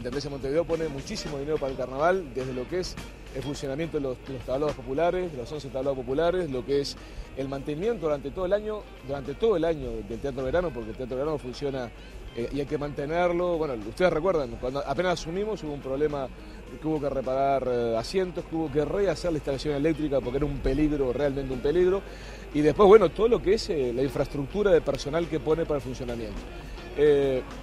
Intendencia de Montevideo pone muchísimo dinero para el carnaval, desde lo que es el funcionamiento de los, tablados populares, de los 11 tablados populares, lo que es el mantenimiento durante todo el año, durante todo el año del Teatro Verano, porque el Teatro Verano funciona eh, y hay que mantenerlo. Bueno, ustedes recuerdan, cuando apenas asumimos hubo un problema que hubo que reparar eh, asientos, que hubo que rehacer la instalación eléctrica porque era un peligro, realmente un peligro. Y después, bueno, todo lo que es eh, la infraestructura de personal que pone para el funcionamiento.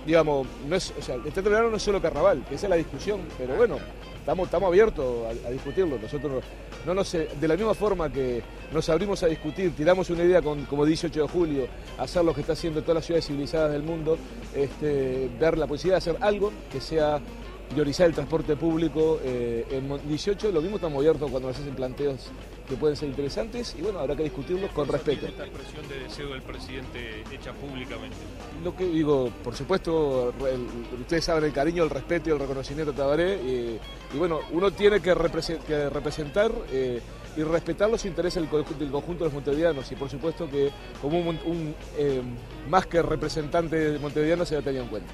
Digamos, no es, o sea, no es solo carnaval, que esa es la discusión, pero bueno, estamos, estamos abiertos a, discutirlo. Nosotros no, no de la misma forma que nos abrimos a discutir, tiramos una idea con, como 18 de julio, hacer lo que está haciendo todas las ciudades civilizadas del mundo, este, ver la posibilidad de hacer algo que sea priorizar el transporte público eh, en 18, lo mismo estamos abiertos cuando nos hacen planteos que pueden ser interesantes y bueno, habrá que discutirlos con respeto. esta expresión de deseo del presidente hecha públicamente? Lo que digo, por supuesto, ustedes saben el cariño, el respeto y el reconocimiento de Tabaré y, bueno, uno tiene que, representar eh, y respetar los intereses del, conjunto de los montevideanos y por supuesto que como un, eh, más que representante de montevideano se debe tener en cuenta.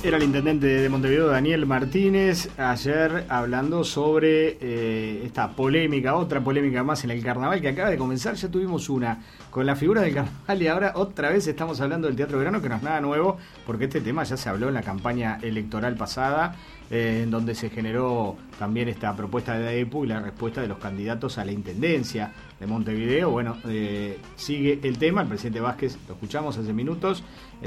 Era el intendente de Montevideo, Daniel Martínez, ayer hablando sobre eh, esta polémica, otra polémica más en el carnaval que acaba de comenzar. Ya tuvimos una con la figura del carnaval y ahora otra vez estamos hablando del Teatro Verano, que no es nada nuevo, porque este tema ya se habló en la campaña electoral pasada, eh, en donde se generó también esta propuesta de AEPU y la respuesta de los candidatos a la intendencia de Montevideo. Bueno, eh, sigue el tema, el presidente Vázquez, lo escuchamos hace minutos,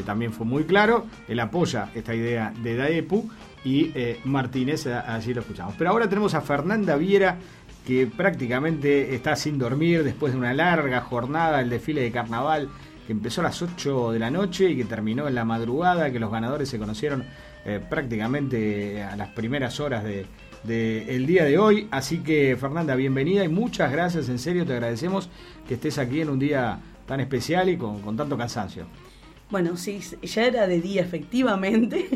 también fue muy claro, él apoya esta idea de DAEPU y Martínez, allí lo escuchamos. Pero ahora tenemos a Fernanda Viera que prácticamente está sin dormir después de una larga jornada, el desfile de carnaval que empezó a las 8 de la noche y que terminó en la madrugada, que los ganadores se conocieron eh, prácticamente a las primeras horas de, el día de hoy. Así que Fernanda, bienvenida y muchas gracias, en serio te agradecemos que estés aquí en un día tan especial y con, con tanto cansancio. Bueno, sí, ya era de día efectivamente,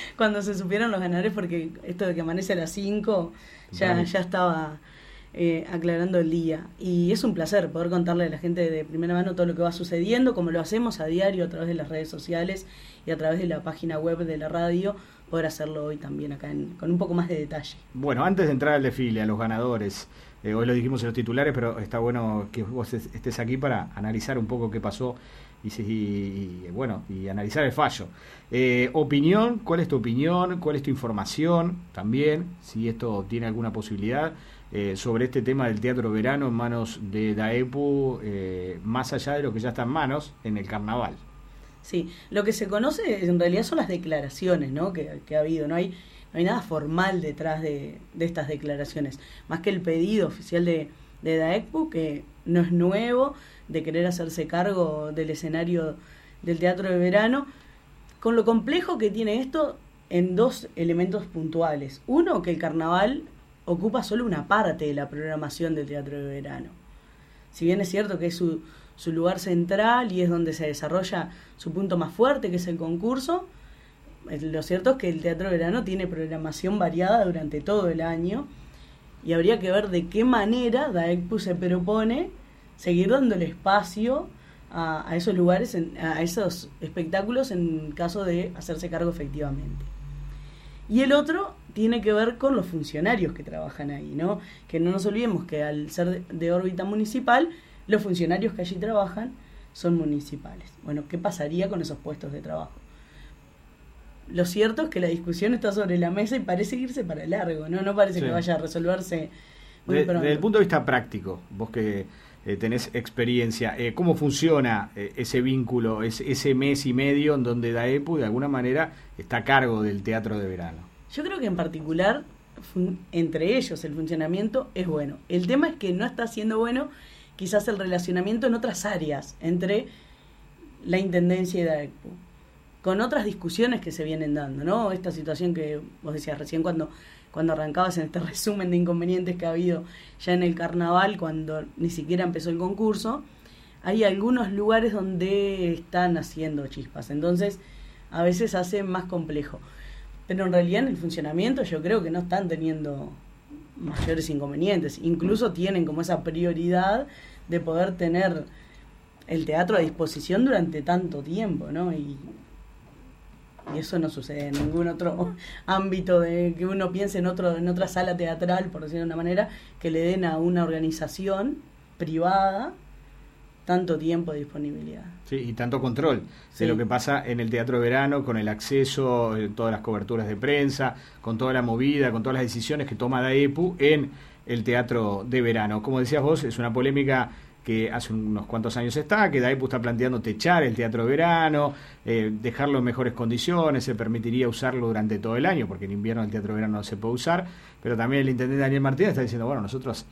cuando se supieron los ganadores, porque esto de que amanece a las 5 ya, ya estaba eh, aclarando el día. Y es un placer poder contarle a la gente de primera mano todo lo que va sucediendo, como lo hacemos a diario a través de las redes sociales y a través de la página web de la radio, poder hacerlo hoy también acá con un poco más de detalle. Bueno, antes de entrar al desfile, a los ganadores, eh, hoy lo dijimos en los titulares, pero está bueno que vos estés aquí para analizar un poco qué pasó y, bueno y analizar el fallo. Eh, opinión, ¿cuál es tu opinión? ¿Cuál es tu información? También, si esto tiene alguna posibilidad. Eh, sobre este tema del teatro verano en manos de DAEPU, eh, más allá de lo que ya está en manos en el carnaval. Sí, lo que se conoce en realidad son las declaraciones ¿no? que, ha habido, no hay, no hay nada formal detrás de, estas declaraciones, más que el pedido oficial de, de que no es nuevo, de querer hacerse cargo del escenario del teatro de verano, con lo complejo que tiene esto en dos elementos puntuales. Uno, que el carnaval ocupa solo una parte de la programación del teatro de verano. Si bien es cierto que es su, su lugar central y es donde se desarrolla su punto más fuerte, que es el concurso, eh, lo cierto es que el teatro verano tiene programación variada durante todo el año y habría que ver de qué manera DAECPU se propone seguir dándole espacio a esos lugares, a esos espectáculos en caso de hacerse cargo efectivamente. Y el otro tiene que ver con los funcionarios que trabajan ahí, ¿no? Que no nos olvidemos que al ser de, órbita municipal, los funcionarios que allí trabajan son municipales. Bueno, ¿qué pasaría con esos puestos de trabajo? Lo cierto es que la discusión está sobre la mesa y parece irse para largo, ¿no? No parece que vaya a resolverse muy Desde el punto de vista práctico, vos que eh, tenés experiencia, eh, ¿cómo funciona eh, ese vínculo, ese mes y medio en donde DAEPU de alguna manera está a cargo del teatro de verano? Yo creo que en particular, entre ellos, el funcionamiento es bueno. El tema es que no está siendo bueno quizás el relacionamiento en otras áreas entre la Intendencia y DAECPU, con otras discusiones que se vienen dando, ¿no? Esta situación que vos decías recién cuando, cuando arrancabas en este resumen de inconvenientes que ha habido ya en el carnaval, cuando ni siquiera empezó el concurso, hay algunos lugares donde están haciendo chispas, entonces a veces hace más complejo. Pero en realidad en el funcionamiento yo creo que no están teniendo mayores inconvenientes. Incluso tienen como esa prioridad de poder tener el teatro a disposición durante tanto tiempo, ¿no? Y y eso no sucede en ningún otro ámbito de que uno piense en otro en otra sala teatral por decirlo de una manera que le den a una organización privada tanto tiempo de disponibilidad. Sí, y tanto control de lo que pasa en el teatro de verano, con el acceso, eh, todas las coberturas de prensa, con toda la movida, con todas las decisiones que toma DAEPU en el teatro de verano. Como decías vos, es una polémica que hace unos cuantos años está, que DAEPU está planteando techar el teatro de verano, eh, dejarlo en mejores condiciones, se permitiría usarlo durante todo el año, porque en invierno el teatro de verano no se puede usar, pero también el intendente Daniel Martínez está diciendo, bueno, nosotros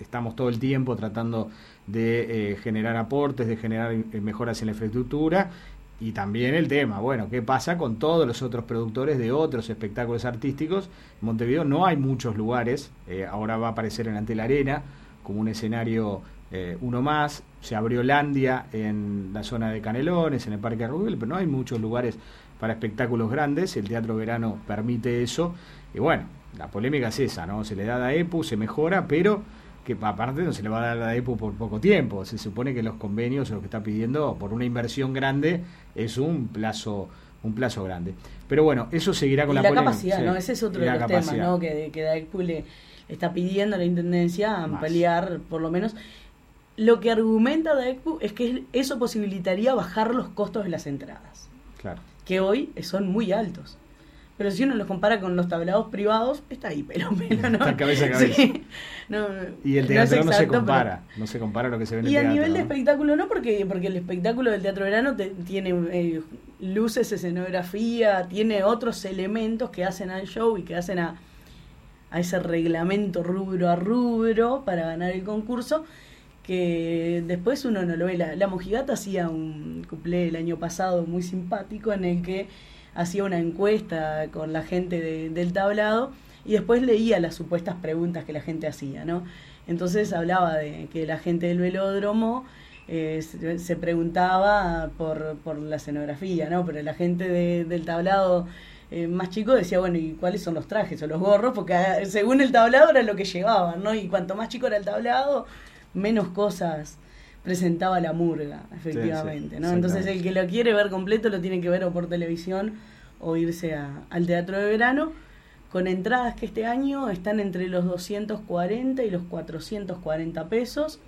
estamos todo el tiempo tratando de eh, generar aportes, de generar eh, mejoras en la infraestructura, y también el tema, bueno, ¿qué pasa con todos los otros productores de otros espectáculos artísticos? En Montevideo no hay muchos lugares, ahora va a aparecer en Ante la Arena como un escenario eh, uno más, se abrió Landia en la zona de Canelones, en el Parque Rubel, pero no hay muchos lugares para espectáculos grandes, el Teatro Verano permite eso, y bueno, la polémica es esa, ¿no? Se le da a EPU, se mejora, pero que aparte no se le va a dar a EPU por poco tiempo, se supone que los convenios o lo que está pidiendo por una inversión grande es un plazo un plazo grande. Pero bueno, eso seguirá con la, la, capacidad, ¿no? Ese es otro de los temas, ¿no? Que, que EPU le está pidiendo a la Intendencia ampliar, por lo menos, lo que argumenta DAECPU es que eso posibilitaría bajar los costos de las entradas. Claro. Que hoy son muy altos. Pero si uno los compara con los tablados privados, está ahí, pero, pero no. Está cabeza a cabeza. y el teatro no, se compara, no se compara lo que se ve en el teatro. Y a nivel de espectáculo no, porque, porque el espectáculo del Teatro Verano tiene eh, luces, escenografía, tiene otros elementos que hacen al show y que hacen a, a ese reglamento rubro a rubro para ganar el concurso que después uno no lo ve. La, Mojigata hacía un cuplé el año pasado muy simpático en el que hacía una encuesta con la gente del tablado y después leía las supuestas preguntas que la gente hacía, ¿no? Entonces hablaba de que la gente del velódromo eh, se, preguntaba por, por la escenografía, ¿no? Pero la gente del tablado eh, más chico decía, bueno, ¿y cuáles son los trajes o los gorros? Porque ah, según el tablado era lo que llevaban, ¿no? Y cuanto más chico era el tablado, menos cosas presentaba la murga, efectivamente, ¿no? Entonces el que lo quiere ver completo lo tiene que ver o por televisión o irse al teatro de verano con entradas que este año están entre los 240 y los 440 pesos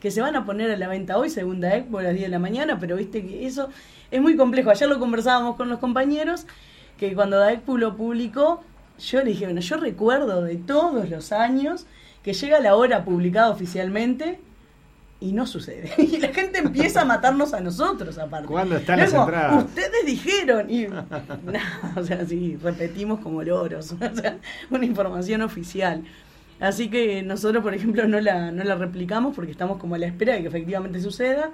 que se van a poner a la venta hoy, según DAEC, a las 10 de la mañana, pero viste que eso es muy complejo. Ayer lo conversábamos con los compañeros, que cuando DAEC lo publicó, yo le dije, bueno, yo recuerdo de todos los años que llega la hora publicada oficialmente y no sucede. Y la gente empieza a matarnos a nosotros, aparte. ¿Cuándo están las entradas? Ustedes dijeron. Y, o sea, sí, repetimos como loros. O sea, una información oficial. Así que nosotros, por ejemplo, no la, no la replicamos porque estamos como a la espera de que efectivamente suceda.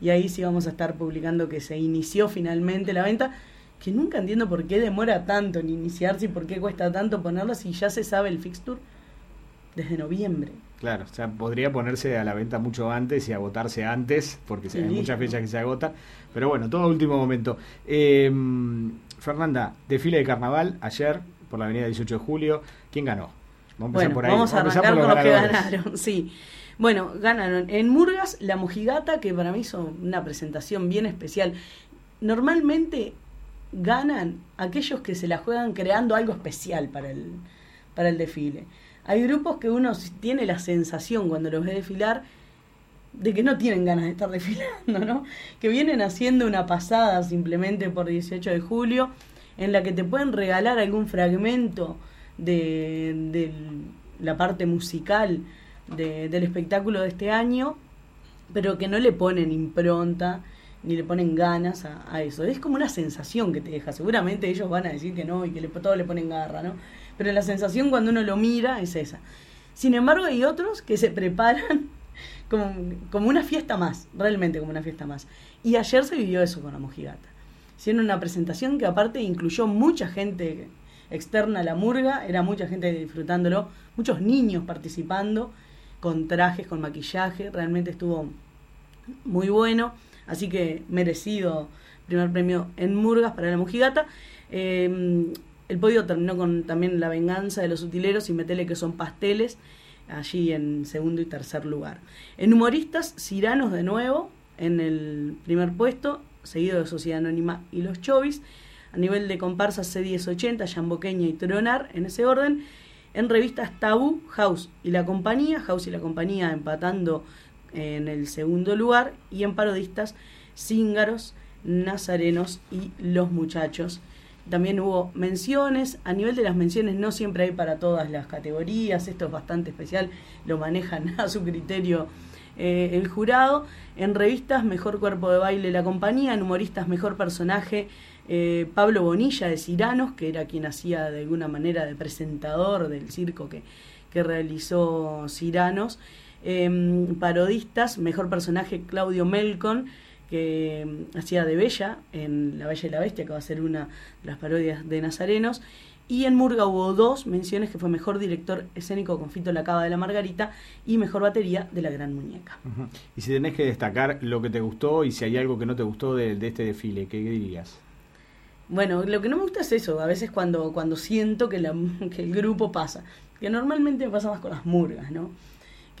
Y ahí sí vamos a estar publicando que se inició finalmente la venta. Que nunca entiendo por qué demora tanto en iniciarse y por qué cuesta tanto ponerla si ya se sabe el fixture desde noviembre. Claro, o sea, podría ponerse a la venta mucho antes y agotarse antes, porque hay muchas fechas que se agotan. Pero bueno, todo último momento. Em, Fernanda, desfile de carnaval ayer por la avenida 18 de julio. ¿Quién ganó? Vamos a empezar por ahí. Vamos a arrancar con los que ganaron, sí. Bueno, ganaron en Murgas la Mojigata, que para mí hizo una presentación bien especial. Normalmente ganan aquellos que se la juegan creando algo especial para el, para el desfile. Hay grupos que uno tiene la sensación cuando los ve desfilar de que no tienen ganas de estar desfilando, ¿no? Que vienen haciendo una pasada simplemente por 18 de julio en la que te pueden regalar algún fragmento de, la parte musical del espectáculo de este año, pero que no le ponen impronta ni le ponen ganas a, eso. Es como una sensación que te deja. Seguramente ellos van a decir que no y que le, todos le ponen garra, ¿no? Pero la sensación cuando uno lo mira es esa. Sin embargo, hay otros que se preparan como, como una fiesta más, realmente como una fiesta más. Y ayer se vivió eso con la mojigata. Hicieron una presentación que aparte incluyó mucha gente externa a la murga, era mucha gente disfrutándolo, muchos niños participando, con trajes, con maquillaje, realmente estuvo muy bueno, así que merecido primer premio en Murgas para la Mojigata. Eh, el podio terminó con también La venganza de los utileros y Metele que son pasteles, allí en segundo y tercer lugar. En humoristas, Ciranos de nuevo en el primer puesto, seguido de Sociedad Anónima y Los Chovis. A nivel de comparsas C1080, Yamboqueña y Tronar, en ese orden. En revistas Tabú, House y la compañía, House y la compañía empatando en el segundo lugar. Y en parodistas, Cíngaros, Nazarenos y Los Muchachos. También hubo menciones. A nivel de las menciones no siempre hay para todas las categorías. Esto es bastante especial. Lo manejan a su criterio eh, el jurado. En revistas, Mejor Cuerpo de Baile La Compañía. En humoristas, Mejor Personaje. Eh, Pablo Bonilla de Ciranos, que era quien hacía de alguna manera de presentador del circo que, que realizó Ciranos. Em, parodistas, Mejor Personaje Claudio Melcon que mm, hacía de Bella en La Bella y la Bestia, que va a ser una de las parodias de Nazarenos. Y en Murga hubo dos menciones, que fue Mejor Director Escénico con Fito La Cava de la Margarita y Mejor Batería de La Gran Muñeca. Y si tenés que destacar lo que te gustó y si hay algo que no te gustó de, este desfile, ¿qué, dirías? Bueno, lo que no me gusta es eso, a veces cuando, cuando siento que, que el grupo pasa, que normalmente pasa más con las murgas, ¿no?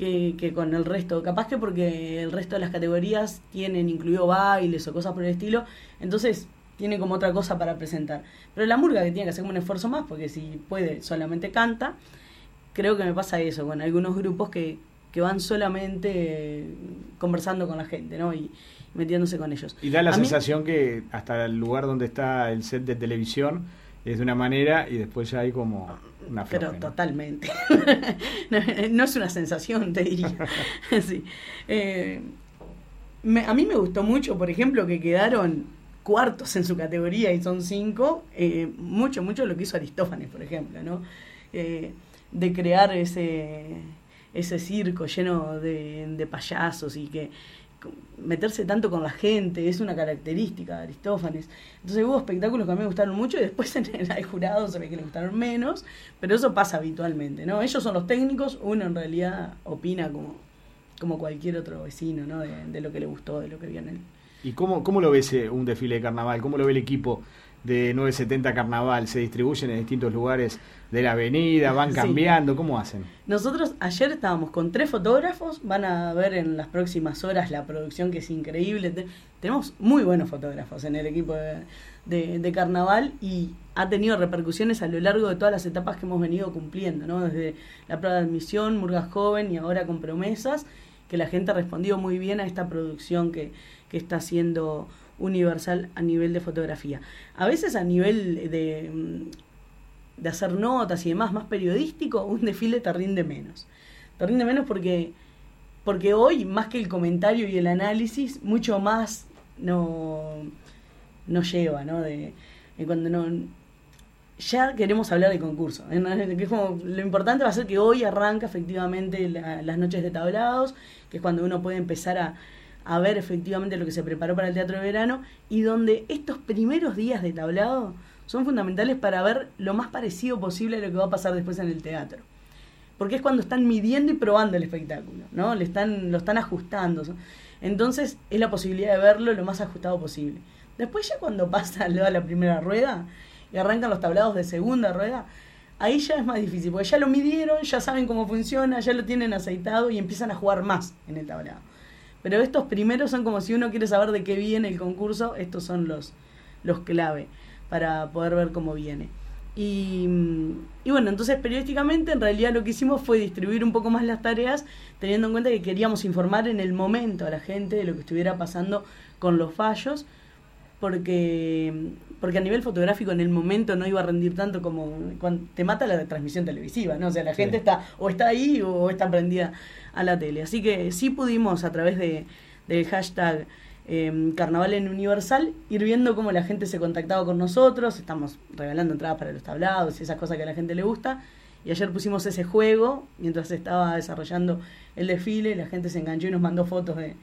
Que, con el resto. Capaz que porque el resto de las categorías tienen incluido bailes o cosas por el estilo, entonces tiene como otra cosa para presentar. Pero la murga que tiene que hacer un esfuerzo más, porque si puede solamente canta, creo que me pasa eso con algunos grupos que, que van solamente conversando con la gente, ¿no? Y metiéndose con ellos. Y da la sensación que hasta el lugar donde está el set de televisión es de una manera y después ya hay como una Pero totalmente. no, es una sensación, te diría. sí. Eh, a mí me gustó mucho, por ejemplo, que quedaron cuartos en su categoría y son cinco. Eh, mucho, mucho lo que hizo Aristófanes, por ejemplo, ¿no? Eh, de crear ese, ese circo lleno de, de payasos y que meterse tanto con la gente, es una característica de Aristófanes. Entonces hubo espectáculos que a mí me gustaron mucho y después en el jurado se ve que le gustaron menos, pero eso pasa habitualmente, ¿no? Ellos son los técnicos, uno en realidad opina como, como cualquier otro vecino, ¿no? De, lo que le gustó, de lo que vio en él. ¿Y cómo, cómo lo ves un desfile de carnaval? ¿Cómo lo ve el equipo de 970 Carnaval? ¿Se distribuyen en distintos lugares de la avenida? ¿Van cambiando? ¿Cómo hacen? Nosotros ayer estábamos con tres fotógrafos, van a ver en las próximas horas la producción que es increíble. tenemos muy buenos fotógrafos en el equipo de, Carnaval y ha tenido repercusiones a lo largo de todas las etapas que hemos venido cumpliendo, ¿no? desde la prueba de admisión, Murgas Joven y ahora con promesas, que la gente ha respondido muy bien a esta producción que, que está haciendo universal a nivel de fotografía. A veces a nivel de, mm, de hacer notas y demás, más periodístico, un desfile te rinde menos. Te rinde menos porque, porque hoy, más que el comentario y el análisis, mucho más no, no lleva, ¿no? De, cuando no ya queremos hablar de concurso. Que como, lo importante va a ser que hoy arranca efectivamente las noches de tablados, que es cuando uno puede empezar a, a ver efectivamente lo que se preparó para el teatro de verano y donde estos primeros días de tablado son fundamentales para ver lo más parecido posible a lo que va a pasar después en el teatro. Porque es cuando están midiendo y probando el espectáculo, ¿no? Le están, lo están ajustando. Entonces es la posibilidad de verlo lo más ajustado posible. Después ya cuando pasa a la primera rueda y arrancan los tablados de segunda rueda, ahí ya es más difícil, porque ya lo midieron, ya saben cómo funciona, ya lo tienen aceitado y empiezan a jugar más en el tablado. Pero estos primeros son como si uno quiere saber de qué viene el concurso, estos son los, los clave para poder ver cómo viene. Y, y, bueno, entonces periodísticamente en realidad lo que hicimos fue distribuir un poco más las tareas, teniendo en cuenta que queríamos informar en el momento a la gente de lo que estuviera pasando con los fallos, porque, porque a nivel fotográfico en el momento no iba a rendir tanto como cuando te mata la transmisión televisiva, ¿no? O sea, la gente está o está ahí o está prendida a la tele. Así que sí pudimos a través de, del hashtag eh, Carnaval en Universal ir viendo cómo la gente se contactaba con nosotros, estamos regalando entradas para los tablados y esas cosas que a la gente le gusta. Y ayer pusimos ese juego mientras estaba desarrollando el desfile, la gente se enganchó y nos mandó fotos de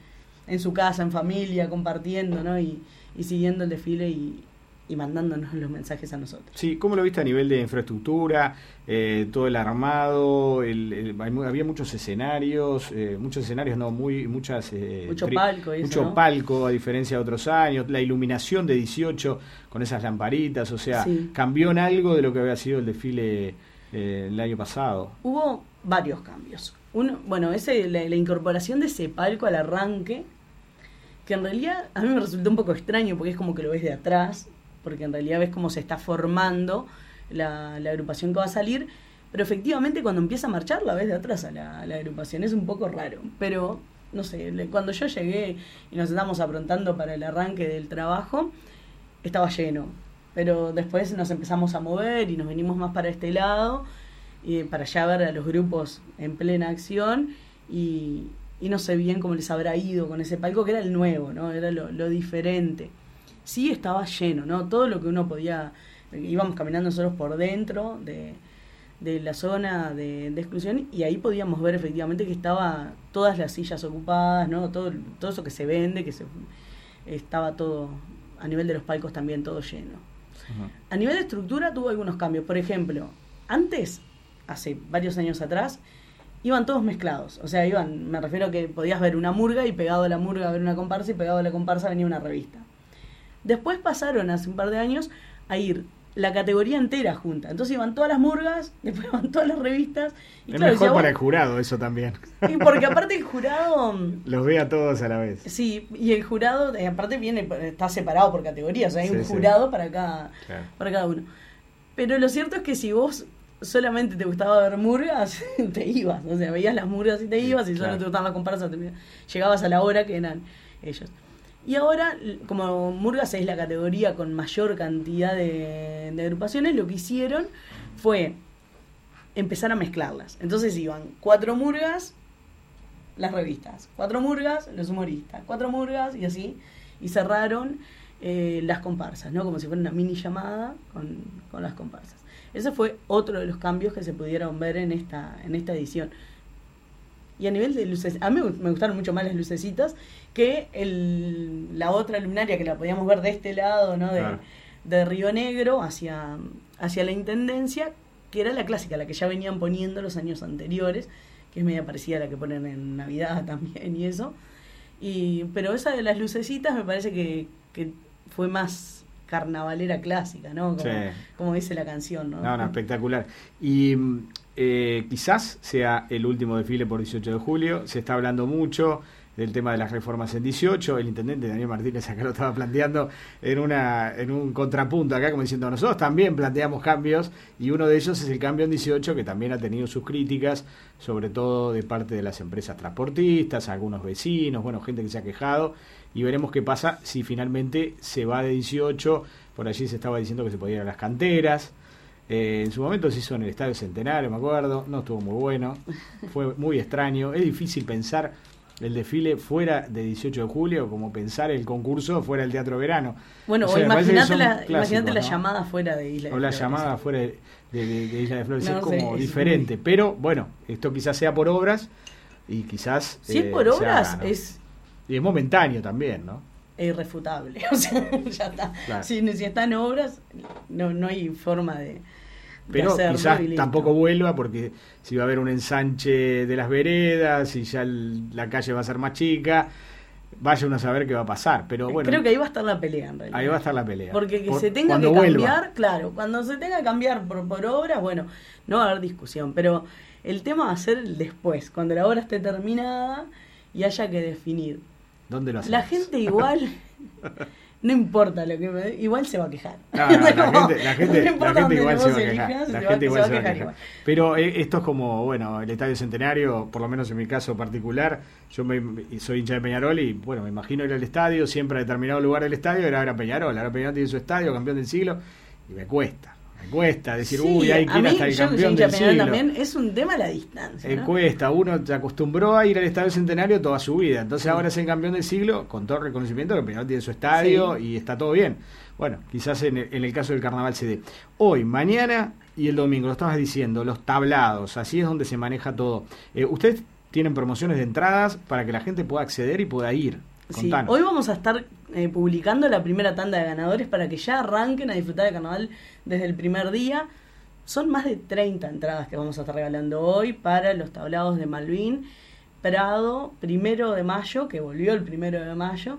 en su casa, en familia, compartiendo, ¿no? Y, y siguiendo el desfile y, y mandándonos los mensajes a nosotros. Sí, ¿cómo lo viste a nivel de infraestructura, eh, todo el armado? El, había muchos escenarios, eh, muchos escenarios, no, muy muchas... Eh, mucho palco. mucho palco, a diferencia de otros años, la iluminación de 18 con esas lamparitas, o sea, ¿cambió en algo de lo que había sido el desfile el año pasado? Hubo varios cambios. Uno, bueno, ese, la incorporación de ese palco al arranque, que en realidad a mí me resultó un poco extraño porque es como que lo ves de atrás porque en realidad ves cómo se está formando la, agrupación que va a salir, pero efectivamente cuando empieza a marchar la ves de atrás a la, agrupación, es un poco raro, pero no sé, cuando yo llegué y nos estábamos aprontando para el arranque del trabajo, estaba lleno, pero después nos empezamos a mover y nos venimos más para este lado, para ya ver a los grupos en plena acción y, no sé bien cómo les habrá ido con ese palco, que era el nuevo, ¿no? Era lo diferente. Sí estaba lleno, ¿no? Todo lo que uno podía, íbamos caminando nosotros por dentro de, de la zona de, de exclusión y ahí podíamos ver efectivamente que estaba todas las sillas ocupadas, ¿no? Todo, todo eso que se vende, que se estaba todo, a nivel de los palcos también todo lleno. A nivel de estructura tuvo algunos cambios. Por ejemplo, antes, hace varios años atrás, iban todos mezclados. O sea, iban, me refiero a que podías ver una murga y pegado a la murga ver una comparsa y pegado a la comparsa venía una revista. Después pasaron hace un par de años a ir la categoría entera junta. Entonces iban todas las murgas, después iban todas las revistas. Y es claro, mejor decía, para el jurado eso también. y porque aparte el jurado Los ve a todos a la vez. Sí, y el jurado, eh, aparte viene, está separado por categorías, o sea, hay Sí, un sí. jurado para cada, Claro. para cada uno. Pero lo cierto es que si vos solamente te gustaba ver murgas, te ibas, o sea, veías las murgas y te ibas, y solo claro. te gustaban las comparsas, te- llegabas a la hora que eran ellos. Y ahora, como Murgas es la categoría con mayor cantidad de, de agrupaciones, lo que hicieron fue empezar a mezclarlas. Entonces iban cuatro murgas, las revistas, cuatro murgas, los humoristas, cuatro murgas y así, y cerraron eh, las comparsas, ¿no? Como si fuera una mini llamada con, con las comparsas. Ese fue otro de los cambios que se pudieron ver en esta, en esta edición. Y a nivel de luces, a mí me gustaron mucho más las lucecitas que el, la otra luminaria que la podíamos ver de este lado, ¿no? De, Claro. de Río Negro hacia, hacia la Intendencia, que era la clásica, la que ya venían poniendo los años anteriores, que es media parecida a la que ponen en Navidad también y eso. Y, pero esa de las lucecitas me parece que, que fue más carnavalera clásica, ¿no? Como, Sí. como dice la canción, ¿no? No, no, espectacular. Y mm, eh, quizás sea el último desfile por 18 de julio. Se está hablando mucho del tema de las reformas en 18. El intendente Daniel Martínez acá lo estaba planteando en, una, en un contrapunto acá, como diciendo, nosotros también planteamos cambios y uno de ellos es el cambio en 18 que también ha tenido sus críticas, sobre todo de parte de las empresas transportistas, algunos vecinos, bueno, gente que se ha quejado y veremos qué pasa si finalmente se va de 18. Por allí se estaba diciendo que se podía ir a las canteras. Eh, en su momento se hizo en el Estadio Centenario, me acuerdo, no estuvo muy bueno, fue muy extraño. Es difícil pensar el desfile fuera de 18 de julio, como pensar el concurso fuera del Teatro Verano. Bueno, O o, sea, que imagínate la, clásicos, imagínate la ¿no? llamada fuera de Isla de O la Flores. llamada fuera de, de- de- de Isla de Flores, No es como es diferente. Pero bueno, esto quizás sea por obras y quizás... Si es eh, por obras, haga, ¿no? es Y es momentáneo también, ¿no? irrefutable. O sea, ya está. Claro. Si, si está en obras, no, no hay forma de Pero hacerlo quizás y tampoco vuelva porque si va a haber un ensanche de las veredas, si ya el- la calle va a ser más chica, vaya uno a saber qué va a pasar. Pero bueno, Creo que ahí va a estar la pelea en realidad. ahí va a estar la pelea. Porque que Por- se tenga que vuelva. cambiar, claro, cuando se tenga que cambiar por, por obras, bueno, no va a haber discusión, pero el tema va a ser el después, cuando la obra esté terminada y haya que definir. ¿Dónde lo hacemos? La gente igual, no importa lo que me- igual se va a quejar. No, no, la Como, gente, la gente, no la importa gente dónde igual se va a quejar. La gente igual se va a quejar. Pero eh, esto es como, bueno, el Estadio Centenario, por lo menos en mi caso particular, yo me, soy hincha de Peñarol y, bueno, me imagino ir al estadio, siempre a determinado lugar del estadio era ver a Peñarol. Ahora Peñarol tiene su estadio, campeón del siglo, y me cuesta. Me cuesta decir, Sí, uy, hay que ir hasta el yo campeón del siglo. también, es un tema a la distancia. ¿no? cuesta, uno se acostumbró a ir al Estadio Centenario toda su vida, entonces ahora es el campeón del siglo, con todo reconocimiento que Peñarol tiene su estadio Sí. y está todo bien. Bueno, quizás en el, en el caso del carnaval se dé. Hoy, mañana y el domingo, lo estabas diciendo, los tablados, así es donde se maneja todo. Eh, Ustedes tienen promociones de entradas para que la gente pueda acceder y pueda ir. Sí, hoy vamos a estar eh, publicando la primera tanda de ganadores para que ya arranquen a disfrutar del carnaval desde el primer día. Son más de 30 entradas que vamos a estar regalando hoy para los tablados de Malvin, Prado, primero de mayo, que volvió el primero de mayo,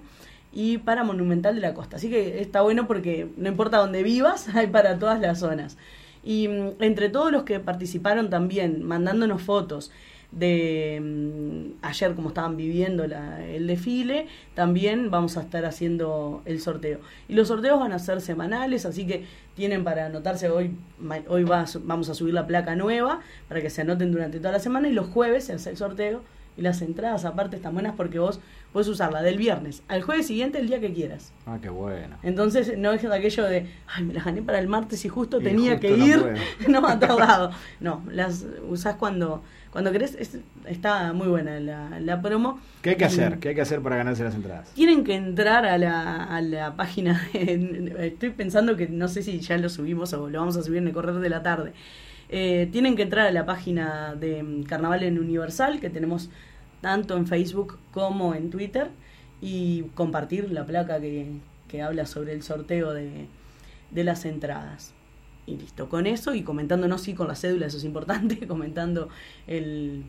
y para Monumental de la Costa. Así que está bueno porque no importa dónde vivas, hay para todas las zonas. Y mm, entre todos los que participaron también, mandándonos fotos de mm, ayer como estaban viviendo la- el desfile, también vamos a estar haciendo el sorteo. Y los sorteos van a ser semanales, así que tienen para anotarse hoy, ma- hoy va vamos a subir la placa nueva para que se anoten durante toda la semana y los jueves se hace el sorteo y las entradas aparte están buenas porque vos puedes usarla del viernes al jueves siguiente el día que quieras. Ah, qué bueno. Entonces no es aquello de, ay, me las gané para el martes y justo Y tenía justo que no ir, no, a otro lado. No, las usás cuando, cuando querés. Es- está muy buena la, la promo. ¿Qué hay que hacer? ¿Qué hay que hacer para ganarse las entradas? Tienen que entrar a la, a la página. de- estoy pensando que no sé si ya lo subimos o lo vamos a subir en el correr de la tarde. Eh, tienen que entrar a la página de mm, Carnaval en Universal, que tenemos tanto en Facebook como en Twitter, y compartir la placa que, que habla sobre el sorteo de, de las entradas. Y listo, con eso y comentándonos, sí, con la cédula, eso es importante, comentando el,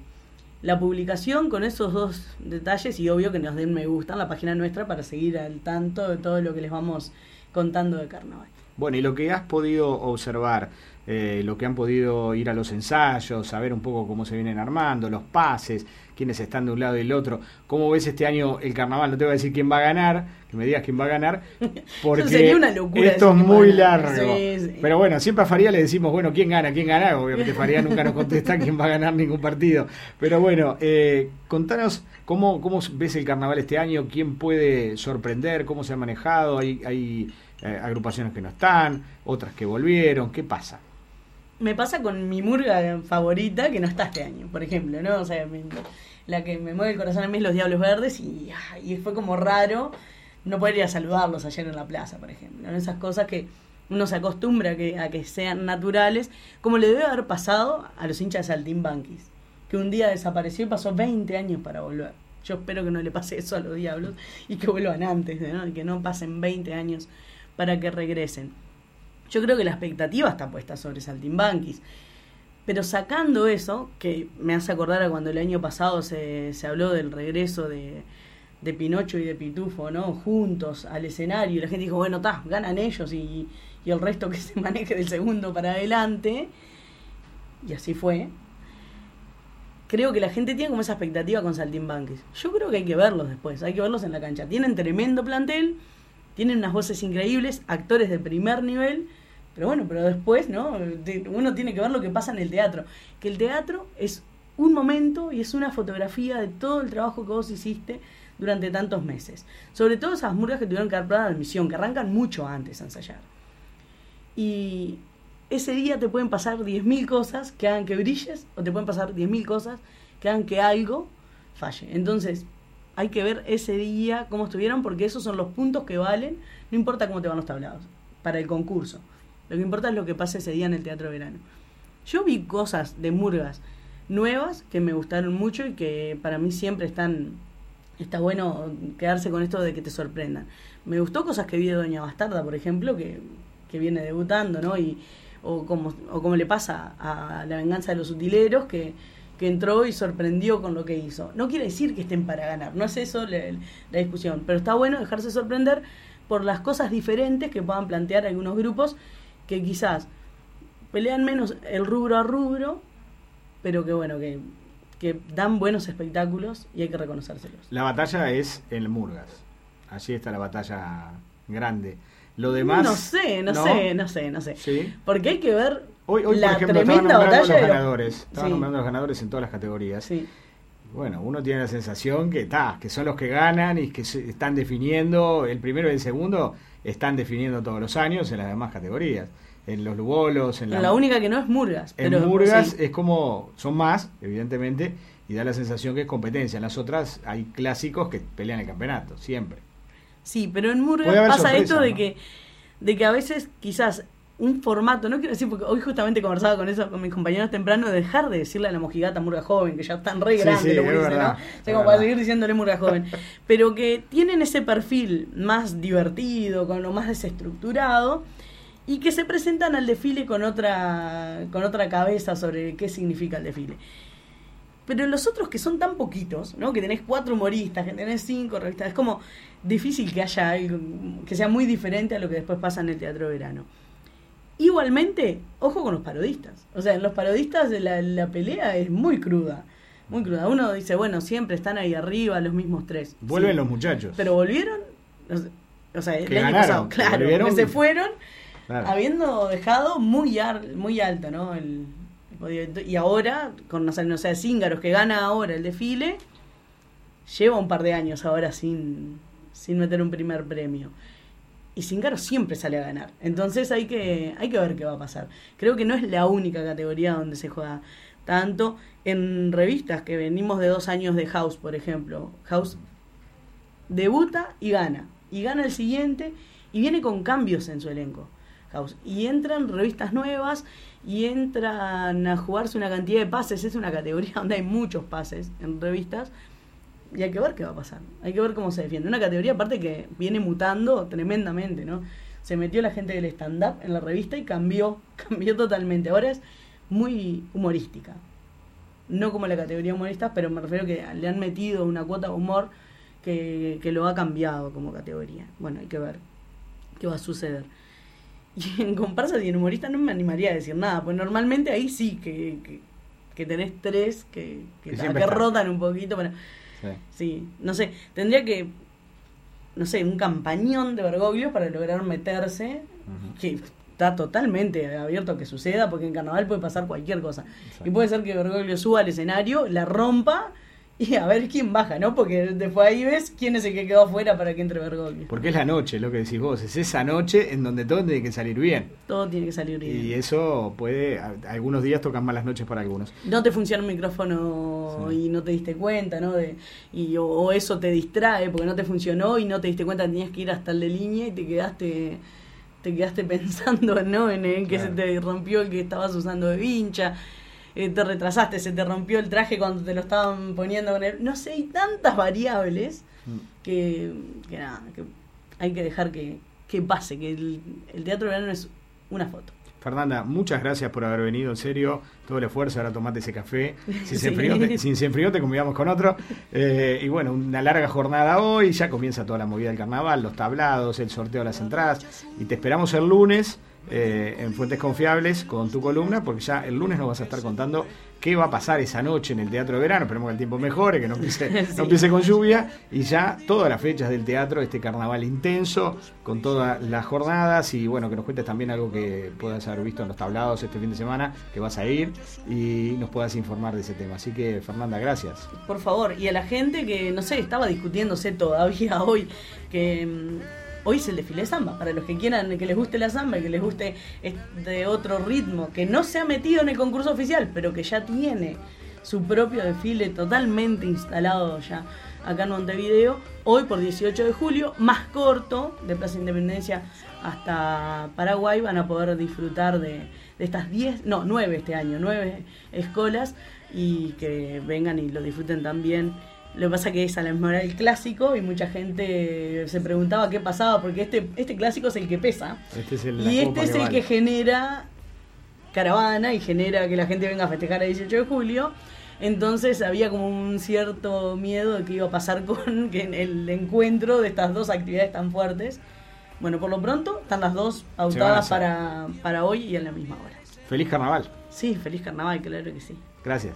la publicación con esos dos detalles y obvio que nos den me gusta en la página nuestra para seguir al tanto de todo lo que les vamos contando de carnaval. Bueno, y lo que has podido observar, eh, lo que han podido ir a los ensayos, saber un poco cómo se vienen armando, los pases, quiénes están de un lado y del otro. ¿Cómo ves este año el carnaval? No te voy a decir quién va a ganar, que me digas quién va a ganar, porque sería una locura esto es muy largo. Sí, sí. Pero bueno, siempre a Faría le decimos, bueno, ¿quién gana? ¿Quién gana? Obviamente Faría nunca nos contesta quién va a ganar ningún partido. Pero bueno, eh, contanos cómo, cómo ves el carnaval este año, quién puede sorprender, cómo se ha manejado, hay, hay eh, agrupaciones que no están, otras que volvieron, ¿qué pasa? Me pasa con mi murga favorita que no está este año, por ejemplo, ¿no? O sea, la que me mueve el corazón a mí es los Diablos Verdes y, fue como raro no poder ir a saludarlos ayer en la plaza, por ejemplo. ¿no? Esas cosas que uno se acostumbra a que, sean naturales, como le debe haber pasado a los hinchas de Saltimbanquis, que un día desapareció y pasó 20 años para volver. Yo espero que no le pase eso a los Diablos y que vuelvan antes, ¿no? Que no pasen 20 años para que regresen. Yo creo que la expectativa está puesta sobre Saltimbanquis. Pero sacando eso, que me hace acordar a cuando el año pasado se, se habló del regreso de, de Pinocho y de Pitufo, ¿no? Juntos al escenario. Y la gente dijo, bueno, está, ganan ellos y, y el resto que se maneje del segundo para adelante. Y así fue. Creo que la gente tiene como esa expectativa con Saltimbanquis. Yo creo que hay que verlos después, hay que verlos en la cancha. Tienen tremendo plantel, tienen unas voces increíbles, actores de primer nivel, pero bueno, pero después, ¿no? Uno tiene que ver lo que pasa en el teatro. Que el teatro es un momento y es una fotografía de todo el trabajo que vos hiciste durante tantos meses. Sobre todo esas murgas que tuvieron que dar prueba de admisión, que arrancan mucho antes a ensayar. Y ese día te pueden pasar 10.000 cosas que hagan que brilles o te pueden pasar 10.000 cosas que hagan que algo falle. Entonces, hay que ver ese día cómo estuvieron porque esos son los puntos que valen, no importa cómo te van los tablados, para el concurso. Lo que importa es lo que pasa ese día en el Teatro Verano. Yo vi cosas de murgas nuevas que me gustaron mucho y que para mí siempre están está bueno quedarse con esto de que te sorprendan. Me gustó cosas que vi de Doña Bastarda, por ejemplo, que, que viene debutando, ¿no? Y, o, como, o como le pasa a La Venganza de los Utileros, que, que entró y sorprendió con lo que hizo. No quiere decir que estén para ganar, no es eso la, la discusión, pero está bueno dejarse sorprender por las cosas diferentes que puedan plantear algunos grupos que quizás pelean menos el rubro a rubro, pero que bueno, que, que dan buenos espectáculos y hay que reconocérselos. La batalla es en Murgas. Allí está la batalla grande. Lo demás. no sé, no, sé, no sé, no sé. Sí. Porque hay que ver Hoy, hoy la por ejemplo, tremenda nombrando batalla los de ganadores. Estaban Sí. nombrando los ganadores en todas las categorías. Sí. Bueno, uno tiene la sensación que ta, que son los que ganan y que se están definiendo, el primero y el segundo están definiendo todos los años en las demás categorías. En los lugolos, en la, La única que no es Murgas. en pero, Murgas sí. es como, son más, evidentemente, y da la sensación que es competencia. En las otras hay clásicos que pelean el campeonato, siempre. Sí, pero en Murgas pasa sorpresa, esto de ¿no? que de que a veces quizás un formato, no quiero decir, porque hoy justamente conversaba con eso con mis compañeros temprano, de dejar de decirle a la mojigata Murga Joven, que ya están re Sí, grandes, sí, ¿no? O es sea, como para seguir diciéndole Murga Joven. Pero que tienen ese perfil más divertido, con lo más desestructurado, y que se presentan al desfile con otra, con otra cabeza sobre qué significa el desfile. Pero los otros que son tan poquitos, ¿no? Que tenés cuatro humoristas, que tenés cinco revistas, es como difícil que haya algo que sea muy diferente a lo que después pasa en el teatro verano. Igualmente, ojo con los parodistas. O sea, en los parodistas la, la pelea es muy cruda. muy cruda. Uno dice, bueno, siempre están ahí arriba los mismos tres. Vuelven Sí. los muchachos. Pero volvieron, o sea, el Que año ganaron, pasado, claro, que se fueron Claro. habiendo dejado muy, ar- muy alto, ¿no? El, y ahora, con no sé, Cíngaros, que gana ahora el desfile, lleva un par de años ahora sin, sin meter un primer premio. Y Cíngaros siempre sale a ganar. Entonces hay que, hay que ver qué va a pasar. Creo que no es la única categoría donde se juega tanto. En revistas que venimos de dos años de House, por ejemplo. House debuta y gana. Y gana el siguiente y viene con cambios en su elenco. House. Y entran revistas nuevas y entran a jugarse una cantidad de pases. Es una categoría donde hay muchos pases en revistas. Y hay que ver qué va a pasar. Hay que ver cómo se defiende. Una categoría aparte que viene mutando tremendamente, ¿no? Se metió la gente del stand-up en la revista y cambió, cambió totalmente. Ahora es muy humorística. No como la categoría humorista, pero me refiero que le han metido una cuota de humor que, que lo ha cambiado como categoría. Bueno, hay que ver qué va a suceder. Y en comparsa y en humorista no me animaría a decir nada, pues normalmente ahí sí que, que, que tenés tres que, que, Que rotan un poquito, pero Sí. sí, no sé, tendría que, no sé, un campañón de Bergoglio para lograr meterse, que está totalmente abierto a que suceda, porque en carnaval puede pasar cualquier cosa. Y puede ser que Bergoglio suba al escenario, la rompa y a ver quién baja, ¿no? Porque después ahí ves quién es el que quedó afuera para que entre Bergoglio. Porque es la noche, lo que decís vos. Es esa noche en donde todo tiene que salir bien. Todo tiene que salir bien. Y eso puede. a- Algunos días tocan malas noches para algunos. no te funciona el micrófono Sí. y no te diste cuenta, ¿no? De, y, o, o eso te distrae porque no te funcionó y no te diste cuenta, tenías que ir hasta el de línea y te quedaste te quedaste pensando, ¿no? En el que Claro. se te rompió el que estabas usando de vincha, eh, te retrasaste, se te rompió el traje cuando te lo estaban poniendo con el... No sé, hay tantas variables Mm. que, que nada, que hay que dejar que, que pase, que el, el teatro de verano es una foto. Fernanda, muchas gracias por haber venido, en serio, todo el esfuerzo, ahora tomate ese café. Si se Sí. enfrió, te, si se enfrió, te convidamos con otro. Eh, y bueno, una larga jornada hoy, ya comienza toda la movida del carnaval, los tablados, el sorteo de las entradas. Y te esperamos el lunes eh, en Fuentes Confiables con tu columna, porque ya el lunes nos vas a estar contando qué va a pasar esa noche en el Teatro de Verano. Esperemos que el tiempo mejore, que no empiece, Sí. no empiece con lluvia. Y ya todas las fechas del teatro, este carnaval intenso, con todas las jornadas. Y bueno, que nos cuentes también algo que puedas haber visto en los tablados este fin de semana, que vas a ir y nos puedas informar de ese tema. Así que, Fernanda, gracias. Por favor, y a la gente que, no sé, estaba discutiéndose todavía hoy, que mm, hoy es el desfile de samba, para los que quieran, que les guste la samba y que les guste este otro ritmo, que no se ha metido en el concurso oficial, pero que ya tiene su propio desfile totalmente instalado ya acá en Montevideo, hoy por 18 de julio, más corto, de Plaza Independencia hasta Paraguay, van a poder disfrutar de, de estas 10, no, 9 este año, 9 escolas y que vengan y lo disfruten también. Lo que pasa que es a la misma hora el clásico y mucha gente se preguntaba qué pasaba porque este, este clásico es el que pesa Este es el, y este es el vale. que genera caravana y genera que la gente venga a festejar el 18 de julio. Entonces había como un cierto miedo de que iba a pasar con que en el encuentro de estas dos actividades tan fuertes. Bueno, por lo pronto están las dos van a pautadas hacer. para, para hoy y a la misma hora. Feliz carnaval. Sí, feliz carnaval, claro que sí. Gracias.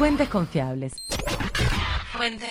Fuentes confiables. Fuentes